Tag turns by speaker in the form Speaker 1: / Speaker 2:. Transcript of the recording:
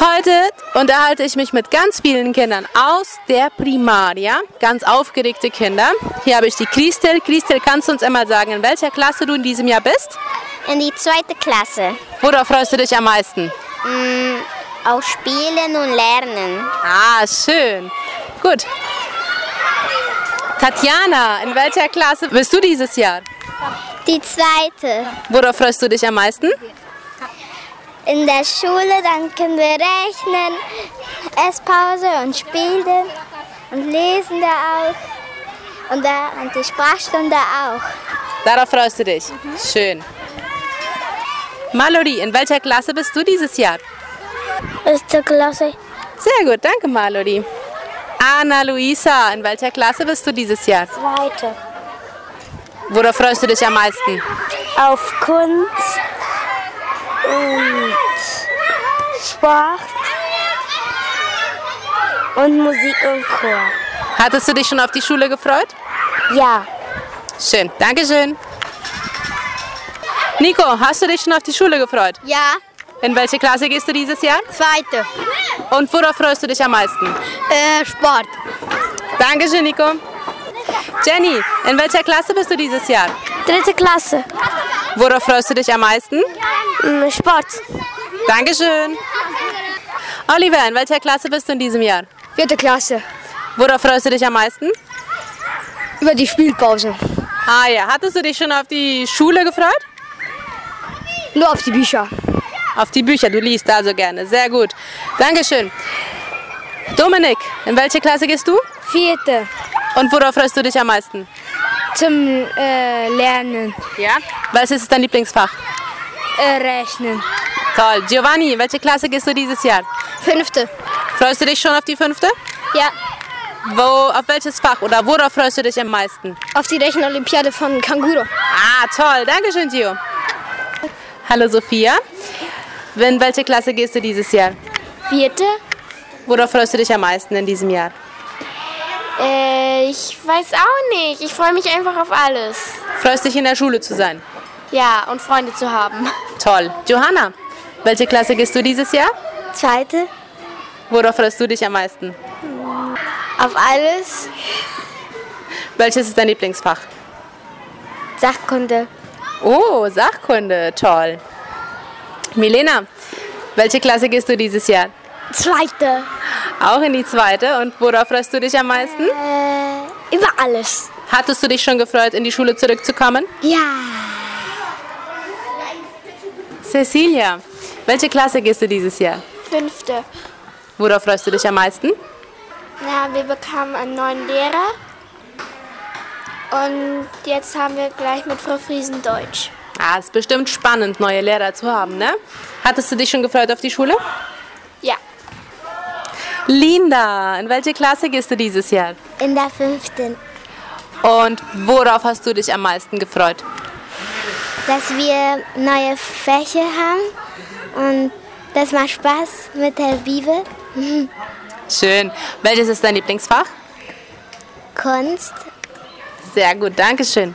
Speaker 1: Heute unterhalte ich mich mit ganz vielen Kindern aus der Primaria, ganz aufgeregte Kinder. Hier habe ich die Christel. Christel, kannst du uns einmal sagen, in welcher Klasse du in diesem Jahr bist?
Speaker 2: In die zweite Klasse.
Speaker 1: Worauf freust du dich am meisten?
Speaker 2: Auf Spielen und Lernen.
Speaker 1: Ah, schön. Gut. Tatjana, in welcher Klasse bist du dieses Jahr?
Speaker 2: Die zweite.
Speaker 1: Worauf freust du dich am meisten?
Speaker 2: In der Schule, dann können wir rechnen, Esspause und spielen und lesen da auch. Und, da, und die Sprachstunde auch.
Speaker 1: Darauf freust du dich. Schön. Mallory, in welcher Klasse bist du dieses Jahr?
Speaker 2: Erste Klasse.
Speaker 1: Sehr gut, danke Mallory. Anna Luisa, in welcher Klasse bist du dieses Jahr?
Speaker 2: Zweite.
Speaker 1: Worauf freust du dich am meisten?
Speaker 2: Auf Kunst und Sport und Musik und Chor.
Speaker 1: Hattest du dich schon auf die Schule gefreut?
Speaker 2: Ja.
Speaker 1: Schön, Dankeschön. Nico, hast du dich schon auf die Schule gefreut?
Speaker 2: Ja.
Speaker 1: In welche Klasse gehst du dieses Jahr?
Speaker 2: Zweite.
Speaker 1: Und worauf freust du dich am meisten?
Speaker 2: Äh, Sport.
Speaker 1: Dankeschön, Nico. Jenny, in welcher Klasse bist du dieses Jahr?
Speaker 2: Dritte Klasse.
Speaker 1: Worauf freust du dich am meisten?
Speaker 2: Sport.
Speaker 1: Dankeschön. Oliver, in welcher Klasse bist du in diesem Jahr?
Speaker 3: Vierte Klasse.
Speaker 1: Worauf freust du dich am meisten?
Speaker 3: Über die Spielpause.
Speaker 1: Ah ja, hattest du dich schon auf die Schule gefreut?
Speaker 3: Nur auf die Bücher.
Speaker 1: Auf die Bücher, du liest also gerne. Sehr gut. Dankeschön. Dominik, in welche Klasse gehst du?
Speaker 3: Vierte.
Speaker 1: Und worauf freust du dich am meisten?
Speaker 3: Zum äh, Lernen.
Speaker 1: Ja? Was ist dein Lieblingsfach?
Speaker 3: Äh, Rechnen.
Speaker 1: Toll. Giovanni, welche Klasse gehst du dieses Jahr?
Speaker 3: Fünfte.
Speaker 1: Freust du dich schon auf die fünfte?
Speaker 3: Ja.
Speaker 1: Wo, auf welches Fach oder worauf freust du dich am meisten?
Speaker 3: Auf die Rechenolympiade von Kanguro.
Speaker 1: Ah, toll. Dankeschön, Gio. Hallo, Sophia. In welche Klasse gehst du dieses Jahr?
Speaker 3: Vierte.
Speaker 1: Worauf freust du dich am meisten in diesem Jahr?
Speaker 3: Äh, ich weiß auch nicht. Ich freue mich einfach auf alles.
Speaker 1: Freust dich in der Schule zu sein?
Speaker 3: Ja, und Freunde zu haben.
Speaker 1: Toll. Johanna, welche Klasse gehst du dieses Jahr?
Speaker 2: Zweite.
Speaker 1: Worauf freust du dich am meisten?
Speaker 3: Auf alles.
Speaker 1: Welches ist dein Lieblingsfach?
Speaker 2: Sachkunde.
Speaker 1: Oh, Sachkunde. Toll. Milena, welche Klasse gehst du dieses Jahr?
Speaker 2: Zweite.
Speaker 1: Auch in die zweite. Und worauf freust du dich am meisten?
Speaker 2: Äh, über alles.
Speaker 1: Hattest du dich schon gefreut, in die Schule zurückzukommen?
Speaker 2: Ja.
Speaker 1: Cecilia, welche Klasse gehst du dieses Jahr?
Speaker 3: Fünfte.
Speaker 1: Worauf freust du dich am meisten?
Speaker 3: Na, wir bekamen einen neuen Lehrer. Und jetzt haben wir gleich mit Frau Friesen Deutsch.
Speaker 1: Ah, ist bestimmt spannend, neue Lehrer zu haben, ne? Hattest du dich schon gefreut auf die Schule? Linda, in welche Klasse gehst du dieses Jahr?
Speaker 2: In der fünften.
Speaker 1: Und worauf hast du dich am meisten gefreut?
Speaker 2: Dass wir neue Fächer haben und das macht Spaß mit der Bibel.
Speaker 1: Schön. Welches ist dein Lieblingsfach?
Speaker 2: Kunst.
Speaker 1: Sehr gut, danke schön.